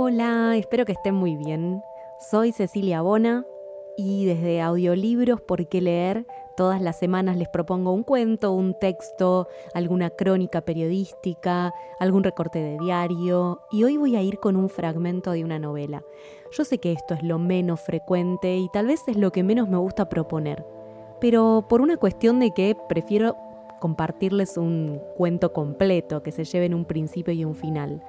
Hola, espero que estén muy bien. Soy Cecilia Bona y desde Audiolibros por qué leer, todas las semanas les propongo un cuento, un texto, alguna crónica periodística, algún recorte de diario y hoy voy a ir con un fragmento de una novela. Yo sé que esto es lo menos frecuente y tal vez es lo que menos me gusta proponer, pero por una cuestión de que prefiero compartirles un cuento completo que se lleve un principio y un final.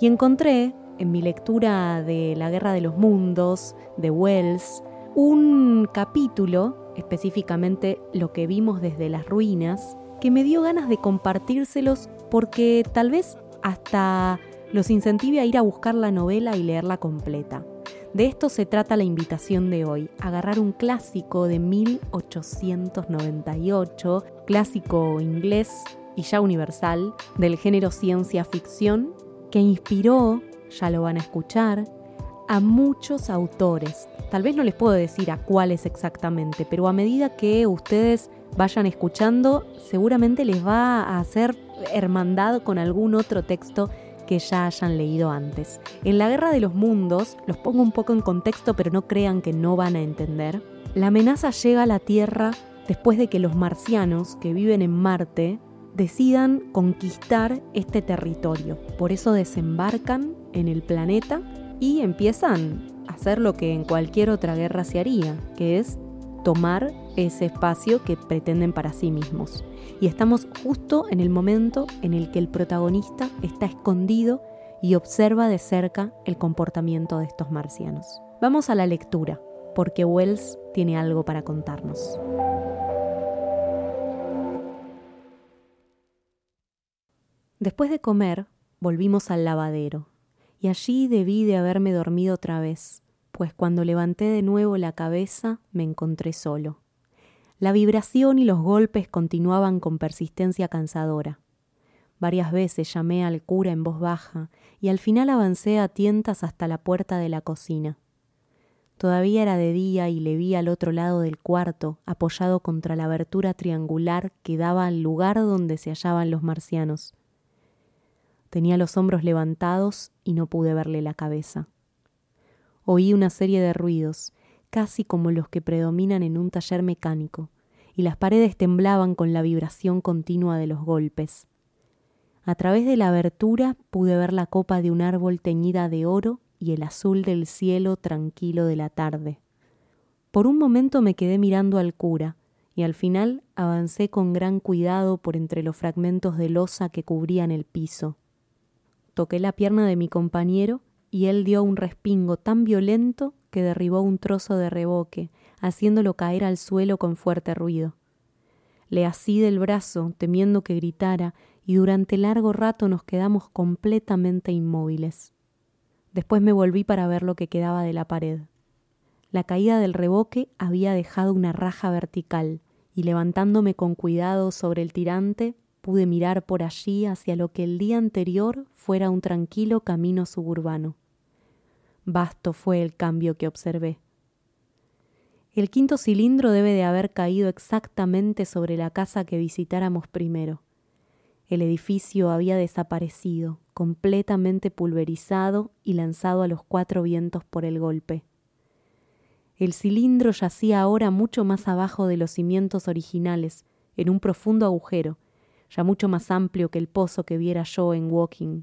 Y encontré en mi lectura de La Guerra de los Mundos, de Wells, un capítulo, específicamente lo que vimos desde las ruinas, que me dio ganas de compartírselos porque tal vez hasta los incentive a ir a buscar la novela y leerla completa. De esto se trata la invitación de hoy, agarrar un clásico de 1898, clásico inglés y ya universal, del género ciencia ficción, que inspiró ya lo van a escuchar, a muchos autores. Tal vez no les puedo decir a cuáles exactamente, pero a medida que ustedes vayan escuchando, seguramente les va a hacer hermandad con algún otro texto que ya hayan leído antes. En la Guerra de los Mundos, los pongo un poco en contexto, pero no crean que no van a entender, la amenaza llega a la Tierra después de que los marcianos que viven en Marte decidan conquistar este territorio. Por eso desembarcan en el planeta y empiezan a hacer lo que en cualquier otra guerra se haría, que es tomar ese espacio que pretenden para sí mismos. Y estamos justo en el momento en el que el protagonista está escondido y observa de cerca el comportamiento de estos marcianos. Vamos a la lectura, porque Wells tiene algo para contarnos. Después de comer, volvimos al lavadero, y allí debí de haberme dormido otra vez, pues cuando levanté de nuevo la cabeza me encontré solo. La vibración y los golpes continuaban con persistencia cansadora. Varias veces llamé al cura en voz baja y al final avancé a tientas hasta la puerta de la cocina. Todavía era de día y le vi al otro lado del cuarto, apoyado contra la abertura triangular que daba al lugar donde se hallaban los marcianos. Tenía los hombros levantados y no pude verle la cabeza. Oí una serie de ruidos, casi como los que predominan en un taller mecánico, y las paredes temblaban con la vibración continua de los golpes. A través de la abertura pude ver la copa de un árbol teñida de oro y el azul del cielo tranquilo de la tarde. Por un momento me quedé mirando al cura, y al final avancé con gran cuidado por entre los fragmentos de losa que cubrían el piso. Toqué la pierna de mi compañero y él dio un respingo tan violento que derribó un trozo de reboque, haciéndolo caer al suelo con fuerte ruido. Le así del brazo, temiendo que gritara, y durante largo rato nos quedamos completamente inmóviles. Después me volví para ver lo que quedaba de la pared. La caída del reboque había dejado una raja vertical, y levantándome con cuidado sobre el tirante, pude mirar por allí hacia lo que el día anterior fuera un tranquilo camino suburbano. Vasto fue el cambio que observé. El quinto cilindro debe de haber caído exactamente sobre la casa que visitáramos primero. El edificio había desaparecido, completamente pulverizado y lanzado a los cuatro vientos por el golpe. El cilindro yacía ahora mucho más abajo de los cimientos originales, en un profundo agujero, ya mucho más amplio que el pozo que viera yo en Walking.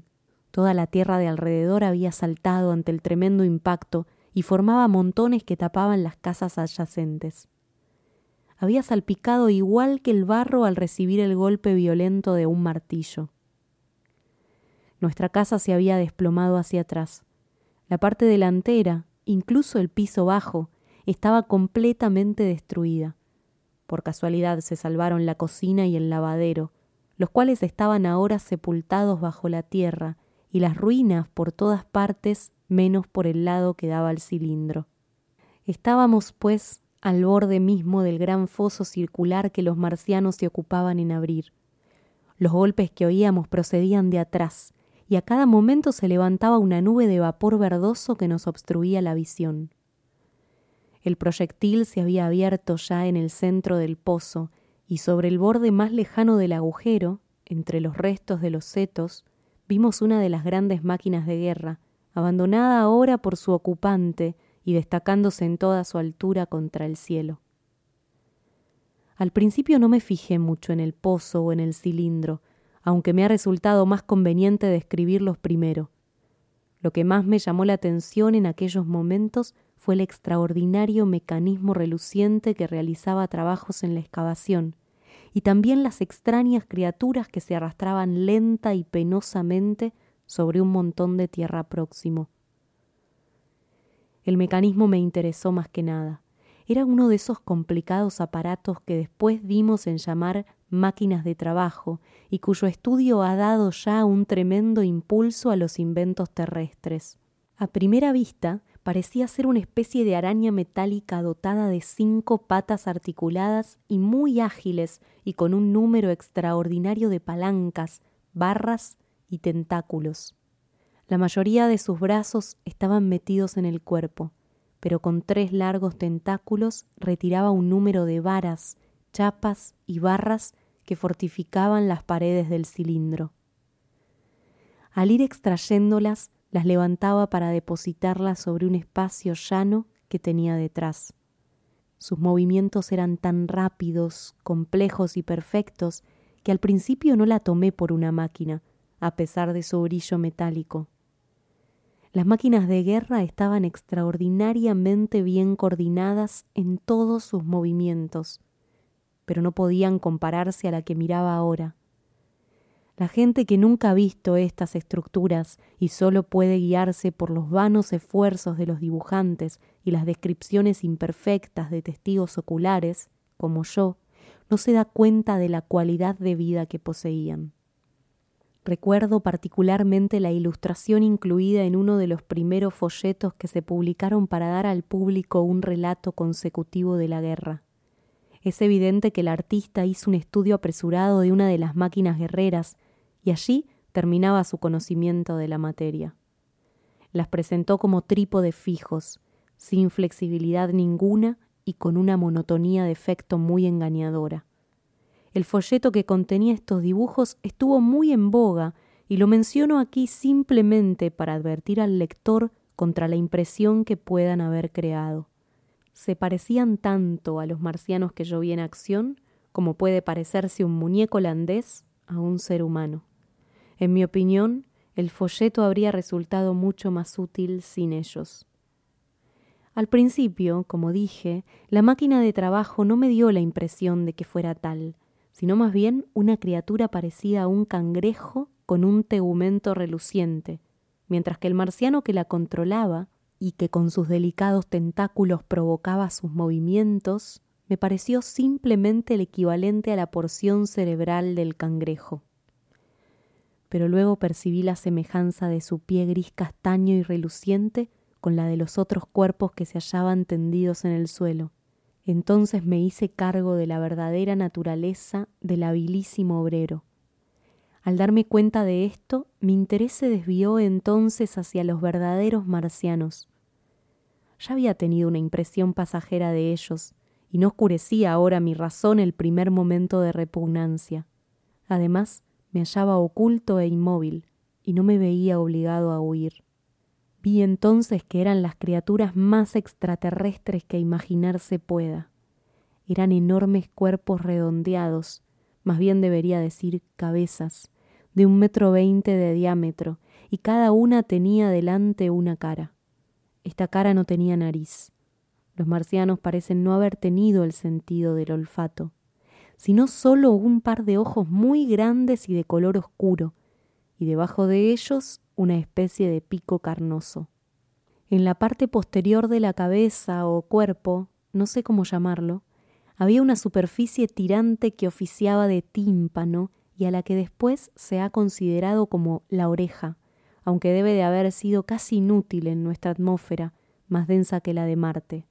Toda la tierra de alrededor había saltado ante el tremendo impacto y formaba montones que tapaban las casas adyacentes. Había salpicado igual que el barro al recibir el golpe violento de un martillo. Nuestra casa se había desplomado hacia atrás. La parte delantera, incluso el piso bajo, estaba completamente destruida. Por casualidad se salvaron la cocina y el lavadero, los cuales estaban ahora sepultados bajo la tierra y las ruinas por todas partes menos por el lado que daba al cilindro. Estábamos, pues, al borde mismo del gran foso circular que los marcianos se ocupaban en abrir. Los golpes que oíamos procedían de atrás, y a cada momento se levantaba una nube de vapor verdoso que nos obstruía la visión. El proyectil se había abierto ya en el centro del pozo, y sobre el borde más lejano del agujero, entre los restos de los setos, vimos una de las grandes máquinas de guerra, abandonada ahora por su ocupante y destacándose en toda su altura contra el cielo. Al principio no me fijé mucho en el pozo o en el cilindro, aunque me ha resultado más conveniente describirlos primero. Lo que más me llamó la atención en aquellos momentos fue el extraordinario mecanismo reluciente que realizaba trabajos en la excavación, y también las extrañas criaturas que se arrastraban lenta y penosamente sobre un montón de tierra próximo. El mecanismo me interesó más que nada. Era uno de esos complicados aparatos que después dimos en llamar máquinas de trabajo y cuyo estudio ha dado ya un tremendo impulso a los inventos terrestres. A primera vista parecía ser una especie de araña metálica dotada de cinco patas articuladas y muy ágiles y con un número extraordinario de palancas, barras y tentáculos. La mayoría de sus brazos estaban metidos en el cuerpo, pero con tres largos tentáculos retiraba un número de varas, chapas y barras que fortificaban las paredes del cilindro. Al ir extrayéndolas, las levantaba para depositarlas sobre un espacio llano que tenía detrás. Sus movimientos eran tan rápidos, complejos y perfectos que al principio no la tomé por una máquina, a pesar de su brillo metálico. Las máquinas de guerra estaban extraordinariamente bien coordinadas en todos sus movimientos, pero no podían compararse a la que miraba ahora. La gente que nunca ha visto estas estructuras y solo puede guiarse por los vanos esfuerzos de los dibujantes y las descripciones imperfectas de testigos oculares, como yo, no se da cuenta de la cualidad de vida que poseían. Recuerdo particularmente la ilustración incluida en uno de los primeros folletos que se publicaron para dar al público un relato consecutivo de la guerra. Es evidente que el artista hizo un estudio apresurado de una de las máquinas guerreras y allí terminaba su conocimiento de la materia. Las presentó como trípodes fijos, sin flexibilidad ninguna y con una monotonía de efecto muy engañadora. El folleto que contenía estos dibujos estuvo muy en boga y lo menciono aquí simplemente para advertir al lector contra la impresión que puedan haber creado. Se parecían tanto a los marcianos que yo vi en acción como puede parecerse un muñeco holandés a un ser humano. En mi opinión, el folleto habría resultado mucho más útil sin ellos. Al principio, como dije, la máquina de trabajo no me dio la impresión de que fuera tal, sino más bien una criatura parecida a un cangrejo con un tegumento reluciente, mientras que el marciano que la controlaba y que con sus delicados tentáculos provocaba sus movimientos, me pareció simplemente el equivalente a la porción cerebral del cangrejo pero luego percibí la semejanza de su pie gris castaño y reluciente con la de los otros cuerpos que se hallaban tendidos en el suelo. Entonces me hice cargo de la verdadera naturaleza del habilísimo obrero. Al darme cuenta de esto, mi interés se desvió entonces hacia los verdaderos marcianos. Ya había tenido una impresión pasajera de ellos, y no oscurecía ahora mi razón el primer momento de repugnancia. Además, me hallaba oculto e inmóvil y no me veía obligado a huir. Vi entonces que eran las criaturas más extraterrestres que imaginarse pueda. Eran enormes cuerpos redondeados, más bien debería decir cabezas, de un metro veinte de diámetro, y cada una tenía delante una cara. Esta cara no tenía nariz. Los marcianos parecen no haber tenido el sentido del olfato sino solo un par de ojos muy grandes y de color oscuro, y debajo de ellos una especie de pico carnoso. En la parte posterior de la cabeza o cuerpo, no sé cómo llamarlo, había una superficie tirante que oficiaba de tímpano y a la que después se ha considerado como la oreja, aunque debe de haber sido casi inútil en nuestra atmósfera, más densa que la de Marte.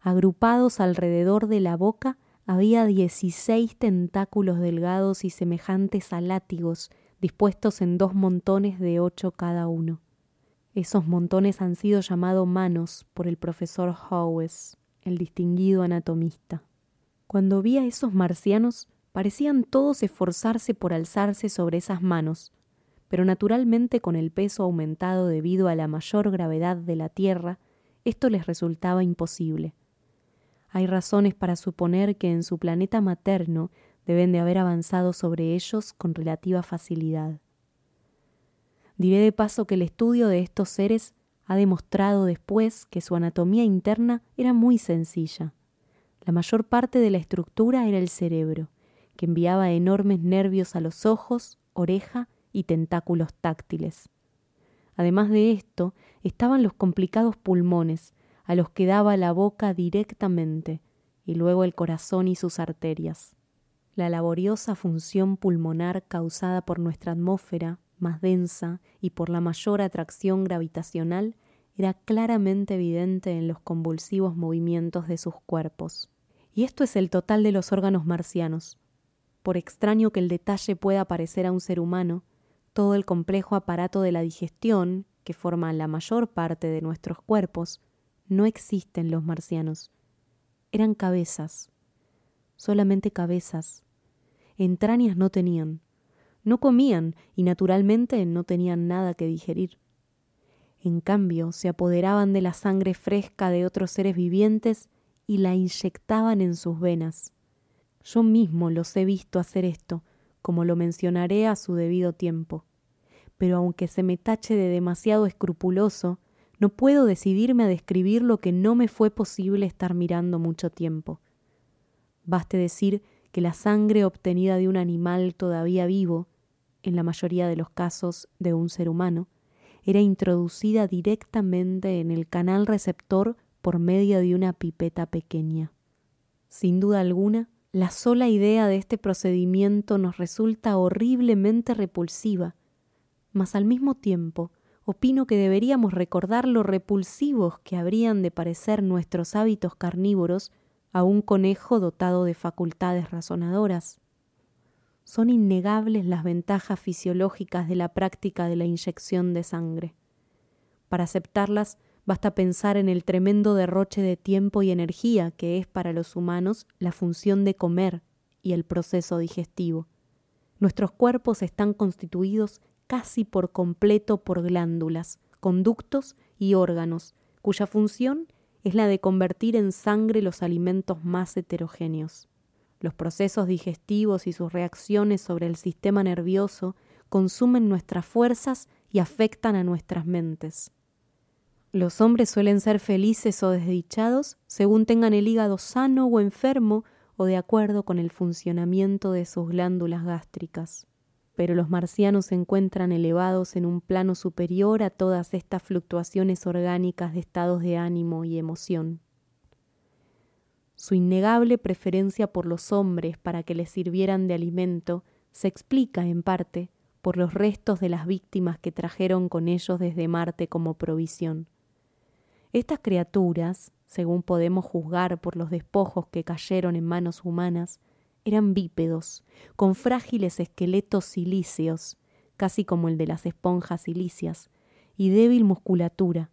Agrupados alrededor de la boca había dieciséis tentáculos delgados y semejantes a látigos dispuestos en dos montones de ocho cada uno. Esos montones han sido llamados manos por el profesor Howes, el distinguido anatomista. Cuando vi a esos marcianos, parecían todos esforzarse por alzarse sobre esas manos, pero naturalmente con el peso aumentado debido a la mayor gravedad de la Tierra, esto les resultaba imposible. Hay razones para suponer que en su planeta materno deben de haber avanzado sobre ellos con relativa facilidad. Diré de paso que el estudio de estos seres ha demostrado después que su anatomía interna era muy sencilla. La mayor parte de la estructura era el cerebro, que enviaba enormes nervios a los ojos, oreja y tentáculos táctiles. Además de esto, estaban los complicados pulmones, a los que daba la boca directamente, y luego el corazón y sus arterias. La laboriosa función pulmonar causada por nuestra atmósfera, más densa, y por la mayor atracción gravitacional, era claramente evidente en los convulsivos movimientos de sus cuerpos. Y esto es el total de los órganos marcianos. Por extraño que el detalle pueda parecer a un ser humano, todo el complejo aparato de la digestión, que forma la mayor parte de nuestros cuerpos, no existe en los marcianos. Eran cabezas, solamente cabezas. Entrañas no tenían. No comían y naturalmente no tenían nada que digerir. En cambio, se apoderaban de la sangre fresca de otros seres vivientes y la inyectaban en sus venas. Yo mismo los he visto hacer esto, como lo mencionaré a su debido tiempo. Pero aunque se me tache de demasiado escrupuloso, no puedo decidirme a describir lo que no me fue posible estar mirando mucho tiempo. Baste decir que la sangre obtenida de un animal todavía vivo, en la mayoría de los casos de un ser humano, era introducida directamente en el canal receptor por medio de una pipeta pequeña. Sin duda alguna, la sola idea de este procedimiento nos resulta horriblemente repulsiva, mas al mismo tiempo opino que deberíamos recordar lo repulsivos que habrían de parecer nuestros hábitos carnívoros a un conejo dotado de facultades razonadoras. Son innegables las ventajas fisiológicas de la práctica de la inyección de sangre. Para aceptarlas, Basta pensar en el tremendo derroche de tiempo y energía que es para los humanos la función de comer y el proceso digestivo. Nuestros cuerpos están constituidos casi por completo por glándulas, conductos y órganos, cuya función es la de convertir en sangre los alimentos más heterogéneos. Los procesos digestivos y sus reacciones sobre el sistema nervioso consumen nuestras fuerzas y afectan a nuestras mentes. Los hombres suelen ser felices o desdichados según tengan el hígado sano o enfermo o de acuerdo con el funcionamiento de sus glándulas gástricas. Pero los marcianos se encuentran elevados en un plano superior a todas estas fluctuaciones orgánicas de estados de ánimo y emoción. Su innegable preferencia por los hombres para que les sirvieran de alimento se explica, en parte, por los restos de las víctimas que trajeron con ellos desde Marte como provisión. Estas criaturas, según podemos juzgar por los despojos que cayeron en manos humanas, eran bípedos, con frágiles esqueletos silíceos, casi como el de las esponjas silíceas, y débil musculatura,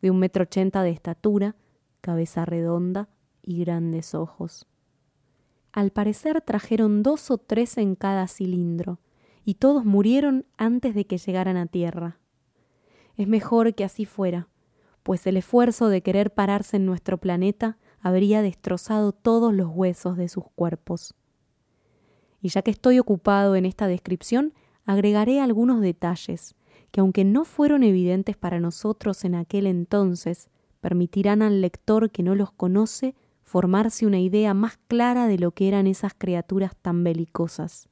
de un metro ochenta de estatura, cabeza redonda y grandes ojos. Al parecer trajeron dos o tres en cada cilindro, y todos murieron antes de que llegaran a tierra. Es mejor que así fuera, pues el esfuerzo de querer pararse en nuestro planeta habría destrozado todos los huesos de sus cuerpos. Y ya que estoy ocupado en esta descripción, agregaré algunos detalles que, aunque no fueron evidentes para nosotros en aquel entonces, permitirán al lector que no los conoce formarse una idea más clara de lo que eran esas criaturas tan belicosas.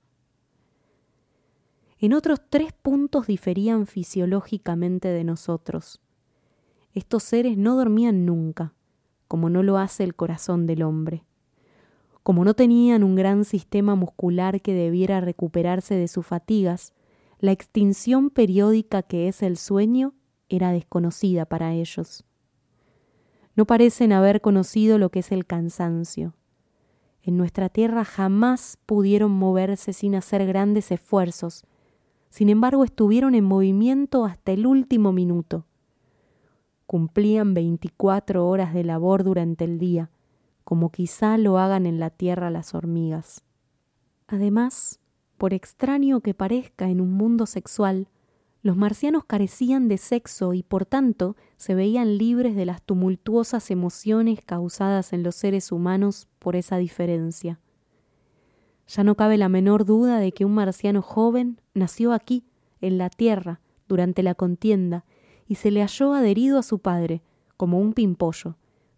En otros tres puntos diferían fisiológicamente de nosotros. Estos seres no dormían nunca, como no lo hace el corazón del hombre. Como no tenían un gran sistema muscular que debiera recuperarse de sus fatigas, La extinción periódica que es el sueño era desconocida para ellos. No parecen haber conocido lo que es el cansancio. En nuestra tierra jamás pudieron moverse sin hacer grandes esfuerzos. Sin embargo, estuvieron en movimiento hasta el último minuto. Cumplían veinticuatro horas de labor durante el día, como quizá lo hagan en la tierra las hormigas. Además, por extraño que parezca en un mundo sexual, los marcianos carecían de sexo y por tanto se veían libres de las tumultuosas emociones causadas en los seres humanos por esa diferencia. Ya no cabe la menor duda de que un marciano joven nació aquí, en la tierra, durante la contienda, y se le halló adherido a su padre, como un pimpollo,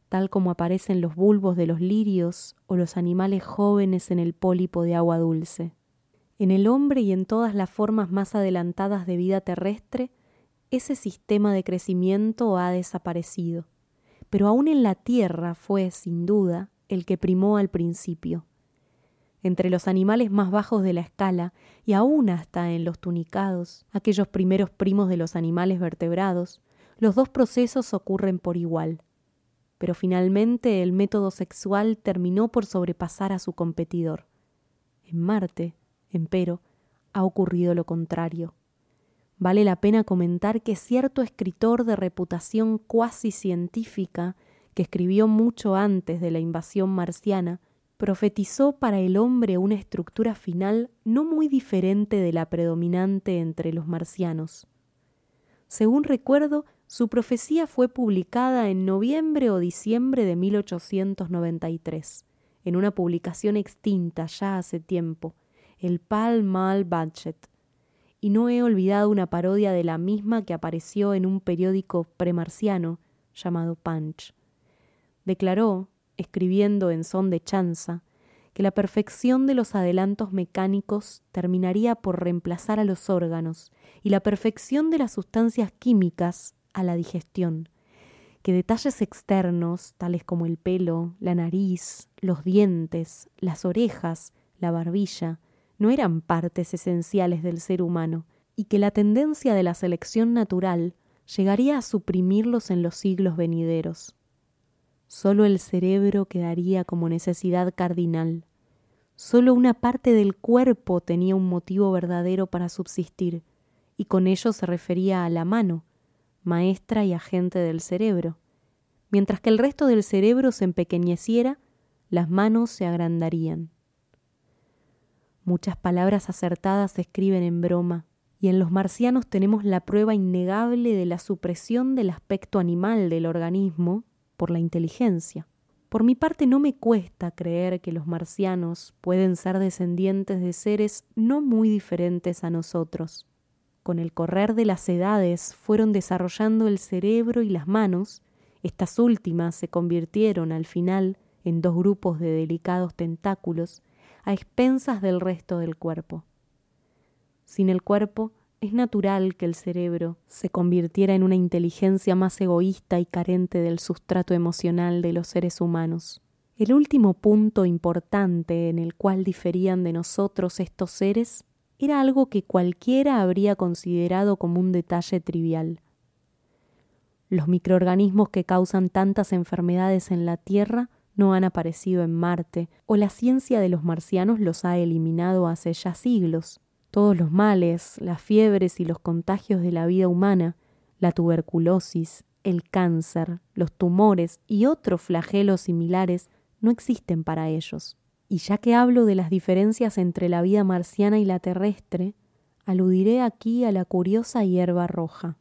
tal como aparecen los bulbos de los lirios o los animales jóvenes en el pólipo de agua dulce. En el hombre y en todas las formas más adelantadas de vida terrestre, ese sistema de crecimiento ha desaparecido, pero aún en la Tierra fue, sin duda, el que primó al principio. Entre los animales más bajos de la escala, y aún hasta en los tunicados, aquellos primeros primos de los animales vertebrados, los dos procesos ocurren por igual. Pero finalmente el método sexual terminó por sobrepasar a su competidor. En Marte, Empero, ha ocurrido lo contrario. Vale la pena comentar que cierto escritor de reputación cuasi científica, que escribió mucho antes de la invasión marciana, profetizó para el hombre una estructura final no muy diferente de la predominante entre los marcianos. Según recuerdo, su profecía fue publicada en noviembre o diciembre de 1893, en una publicación extinta ya hace tiempo, el Pall Mall Budget, y no he olvidado una parodia de la misma que apareció en un periódico premarciano llamado Punch. Declaró, escribiendo en son de chanza, que la perfección de los adelantos mecánicos terminaría por reemplazar a los órganos y la perfección de las sustancias químicas a la digestión, que detalles externos, tales como el pelo, la nariz, los dientes, las orejas, la barbilla, no eran partes esenciales del ser humano, y que la tendencia de la selección natural llegaría a suprimirlos en los siglos venideros. Solo el cerebro quedaría como necesidad cardinal. Solo una parte del cuerpo tenía un motivo verdadero para subsistir, y con ello se refería a la mano, maestra y agente del cerebro. Mientras que el resto del cerebro se empequeñeciera, las manos se agrandarían. Muchas palabras acertadas se escriben en broma, y en los marcianos tenemos la prueba innegable de la supresión del aspecto animal del organismo por la inteligencia. Por mi parte no me cuesta creer que los marcianos pueden ser descendientes de seres no muy diferentes a nosotros. Con el correr de las edades fueron desarrollando el cerebro y las manos, estas últimas se convirtieron al final en dos grupos de delicados tentáculos a expensas del resto del cuerpo. Sin el cuerpo, es natural que el cerebro se convirtiera en una inteligencia más egoísta y carente del sustrato emocional de los seres humanos. El último punto importante en el cual diferían de nosotros estos seres era algo que cualquiera habría considerado como un detalle trivial. Los microorganismos que causan tantas enfermedades en la Tierra no han aparecido en Marte, o la ciencia de los marcianos los ha eliminado hace ya siglos. Todos los males, las fiebres y los contagios de la vida humana, la tuberculosis, el cáncer, los tumores y otros flagelos similares no existen para ellos. Y ya que hablo de las diferencias entre la vida marciana y la terrestre, aludiré aquí a la curiosa hierba roja.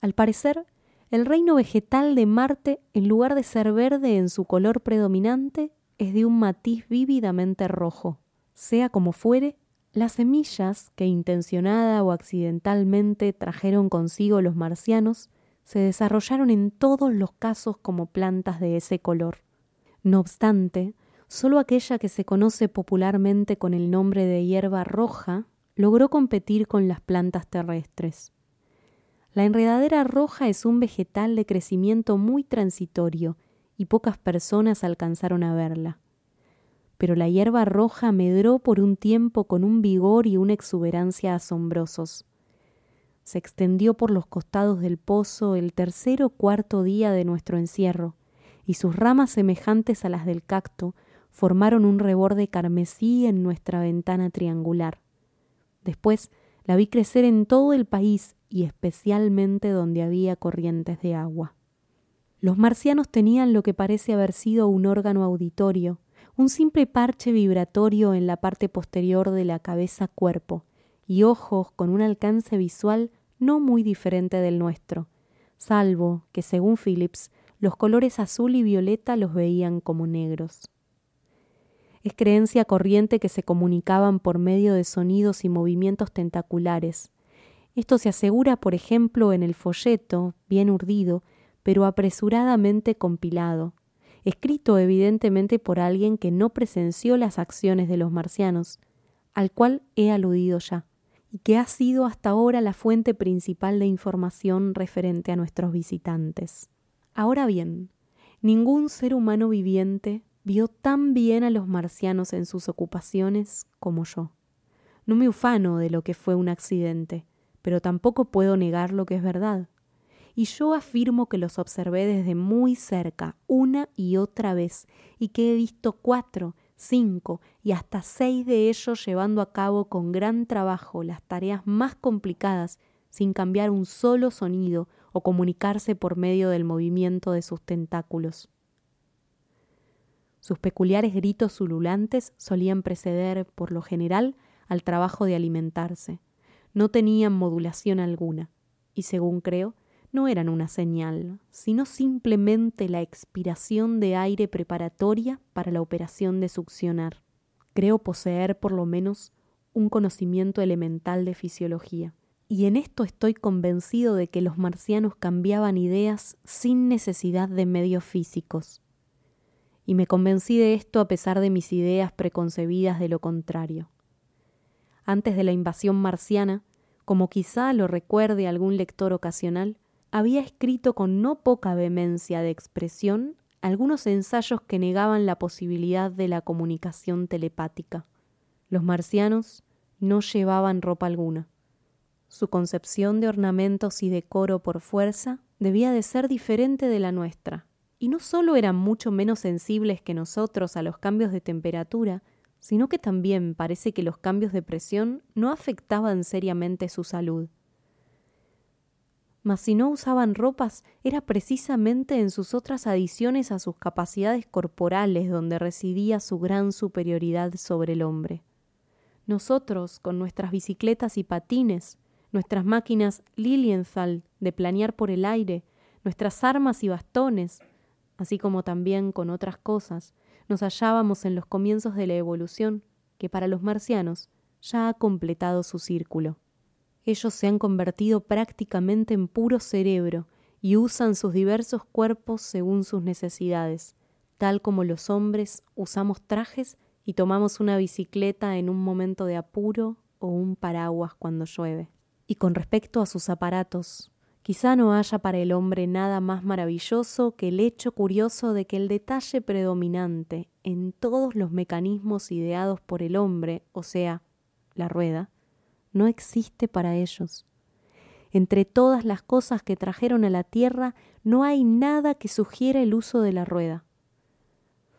Al parecer, el reino vegetal de Marte, en lugar de ser verde en su color predominante, es de un matiz vívidamente rojo. Sea como fuere, las semillas que intencionada o accidentalmente trajeron consigo los marcianos se desarrollaron en todos los casos como plantas de ese color. No obstante, solo aquella que se conoce popularmente con el nombre de hierba roja logró competir con las plantas terrestres. La enredadera roja es un vegetal de crecimiento muy transitorio y pocas personas alcanzaron a verla. pero la hierba roja medró por un tiempo con un vigor y una exuberancia asombrosos. Se extendió por los costados del pozo el tercer o cuarto día de nuestro encierro, y sus ramas semejantes a las del cacto formaron un reborde carmesí en nuestra ventana triangular. Después la vi crecer en todo el país y especialmente donde había corrientes de agua. Los marcianos tenían lo que parece haber sido un órgano auditorio, un simple parche vibratorio en la parte posterior de la cabeza cuerpo, y ojos con un alcance visual no muy diferente del nuestro, salvo que, según Phillips, los colores azul y violeta los veían como negros. Es creencia corriente que se comunicaban por medio de sonidos y movimientos tentaculares. Esto se asegura, por ejemplo, en el folleto, bien urdido, pero apresuradamente compilado, escrito evidentemente por alguien que no presenció las acciones de los marcianos, al cual he aludido ya, y que ha sido hasta ahora la fuente principal de información referente a nuestros visitantes. Ahora bien, ningún ser humano viviente vio tan bien a los marcianos en sus ocupaciones como yo. No me ufano de lo que fue un accidente, pero tampoco puedo negar lo que es verdad y yo afirmo que los observé desde muy cerca, una y otra vez, y que he visto cuatro, cinco y hasta seis de ellos llevando a cabo con gran trabajo las tareas más complicadas sin cambiar un solo sonido o comunicarse por medio del movimiento de sus tentáculos. Sus peculiares gritos ululantes solían preceder, por lo general, al trabajo de alimentarse. No tenían modulación alguna, y según creo, no eran una señal, sino simplemente la expiración de aire preparatoria para la operación de succionar. Creo poseer por lo menos un conocimiento elemental de fisiología. Y en esto estoy convencido de que los marcianos cambiaban ideas sin necesidad de medios físicos. Y me convencí de esto a pesar de mis ideas preconcebidas de lo contrario. Antes de la invasión marciana, como quizá lo recuerde algún lector ocasional, había escrito con no poca vehemencia de expresión algunos ensayos que negaban la posibilidad de la comunicación telepática. Los marcianos no llevaban ropa alguna. Su concepción de ornamentos y decoro por fuerza debía de ser diferente de la nuestra, y no solo eran mucho menos sensibles que nosotros a los cambios de temperatura, sino que también parece que los cambios de presión no afectaban seriamente su salud mas si no usaban ropas era precisamente en sus otras adiciones a sus capacidades corporales donde residía su gran superioridad sobre el hombre. Nosotros, con nuestras bicicletas y patines, nuestras máquinas Lilienthal de planear por el aire, nuestras armas y bastones, así como también con otras cosas, nos hallábamos en los comienzos de la evolución, que para los marcianos ya ha completado su círculo. Ellos se han convertido prácticamente en puro cerebro y usan sus diversos cuerpos según sus necesidades, tal como los hombres usamos trajes y tomamos una bicicleta en un momento de apuro o un paraguas cuando llueve. Y con respecto a sus aparatos, quizá no haya para el hombre nada más maravilloso que el hecho curioso de que el detalle predominante en todos los mecanismos ideados por el hombre, o sea, la rueda, no existe para ellos. Entre todas las cosas que trajeron a la tierra no hay nada que sugiera el uso de la rueda.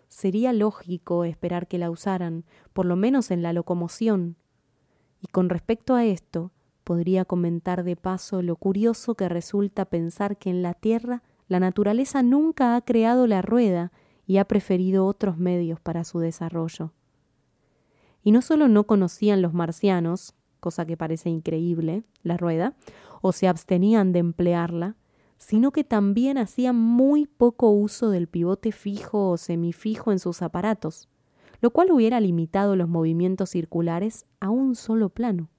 Sería lógico esperar que la usaran, por lo menos en la locomoción. Y con respecto a esto, podría comentar de paso lo curioso que resulta pensar que en la Tierra la naturaleza nunca ha creado la rueda y ha preferido otros medios para su desarrollo. Y no solo no conocían los marcianos, cosa que parece increíble, la rueda, o se abstenían de emplearla, sino que también hacían muy poco uso del pivote fijo o semifijo en sus aparatos, lo cual hubiera limitado los movimientos circulares a un solo plano.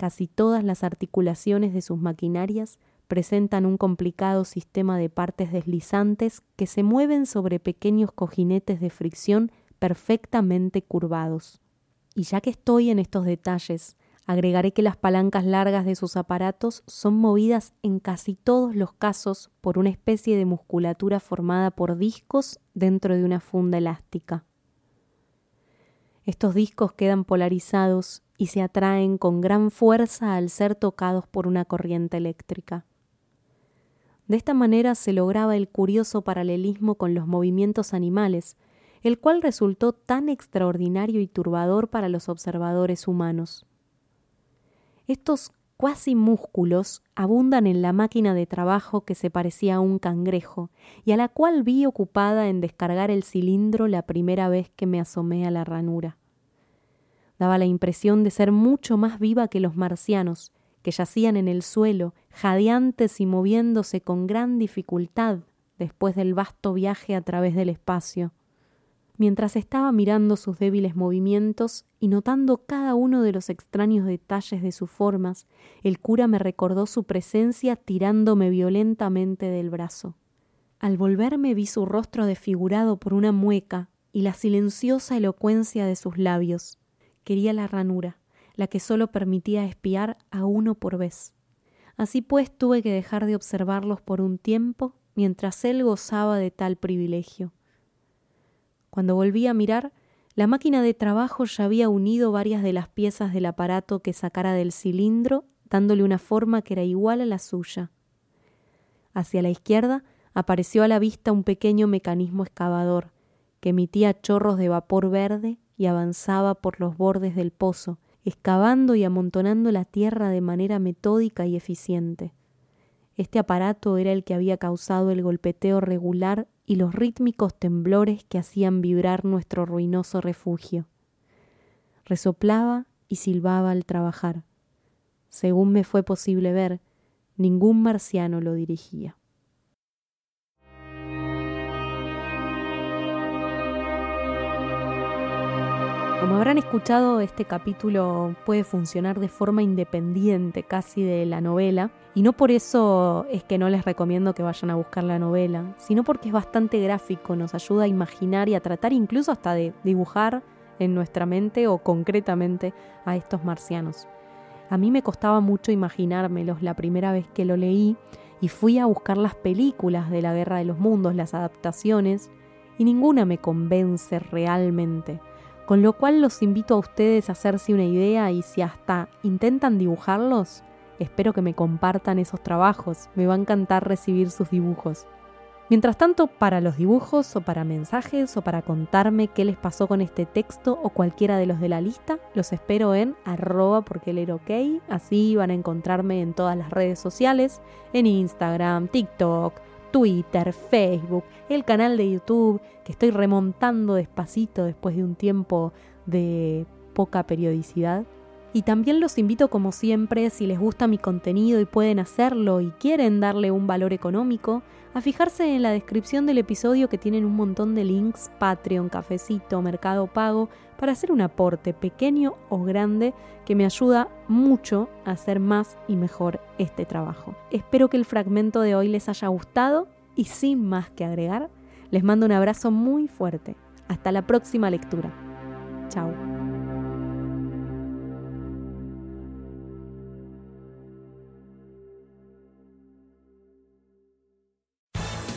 Casi todas las articulaciones de sus maquinarias presentan un complicado sistema de partes deslizantes que se mueven sobre pequeños cojinetes de fricción perfectamente curvados. Y ya que estoy en estos detalles, agregaré que las palancas largas de sus aparatos son movidas en casi todos los casos por una especie de musculatura formada por discos dentro de una funda elástica. Estos discos quedan polarizados y se atraen con gran fuerza al ser tocados por una corriente eléctrica. De esta manera se lograba el curioso paralelismo con los movimientos animales, el cual resultó tan extraordinario y turbador para los observadores humanos. Estos cuasi músculos abundan en la máquina de trabajo que se parecía a un cangrejo y a la cual vi ocupada en descargar el cilindro la primera vez que me asomé a la ranura. Daba la impresión de ser mucho más viva que los marcianos, que yacían en el suelo, jadeantes y moviéndose con gran dificultad después del vasto viaje a través del espacio. Mientras estaba mirando sus débiles movimientos y notando cada uno de los extraños detalles de sus formas, el cura me recordó su presencia tirándome violentamente del brazo. Al volverme vi su rostro desfigurado por una mueca y la silenciosa elocuencia de sus labios. Quería la ranura, la que solo permitía espiar a uno por vez. Así pues tuve que dejar de observarlos por un tiempo mientras él gozaba de tal privilegio. Cuando volví a mirar, la máquina de trabajo ya había unido varias de las piezas del aparato que sacara del cilindro, dándole una forma que era igual a la suya. Hacia la izquierda apareció a la vista un pequeño mecanismo excavador, que emitía chorros de vapor verde y avanzaba por los bordes del pozo, excavando y amontonando la tierra de manera metódica y eficiente. Este aparato era el que había causado el golpeteo regular y los rítmicos temblores que hacían vibrar nuestro ruinoso refugio. Resoplaba y silbaba al trabajar. Según me fue posible ver, ningún marciano lo dirigía. Como habrán escuchado, este capítulo puede funcionar de forma independiente casi de la novela, y no por eso es que no les recomiendo que vayan a buscar la novela, sino porque es bastante gráfico, nos ayuda a imaginar y a tratar incluso hasta de dibujar en nuestra mente o concretamente a estos marcianos. A mí me costaba mucho imaginármelos la primera vez que lo leí y fui a buscar las películas de la Guerra de los Mundos, las adaptaciones, y ninguna me convence realmente con lo cual los invito a ustedes a hacerse una idea y si hasta intentan dibujarlos, espero que me compartan esos trabajos, me va a encantar recibir sus dibujos. Mientras tanto, para los dibujos o para mensajes o para contarme qué les pasó con este texto o cualquiera de los de la lista, los espero en arroba porque leer. Así van a encontrarme en todas las redes sociales, en Instagram, TikTok, Twitter, Facebook, el canal de YouTube, que estoy remontando despacito después de un tiempo de poca periodicidad. Y también los invito, como siempre, si les gusta mi contenido y pueden hacerlo y quieren darle un valor económico, a fijarse en la descripción del episodio que tienen un montón de links, Patreon, Cafecito, Mercado Pago, para hacer un aporte pequeño o grande que me ayuda mucho a hacer más y mejor este trabajo. Espero que el fragmento de hoy les haya gustado y sin más que agregar, les mando un abrazo muy fuerte. Hasta la próxima lectura. Chao.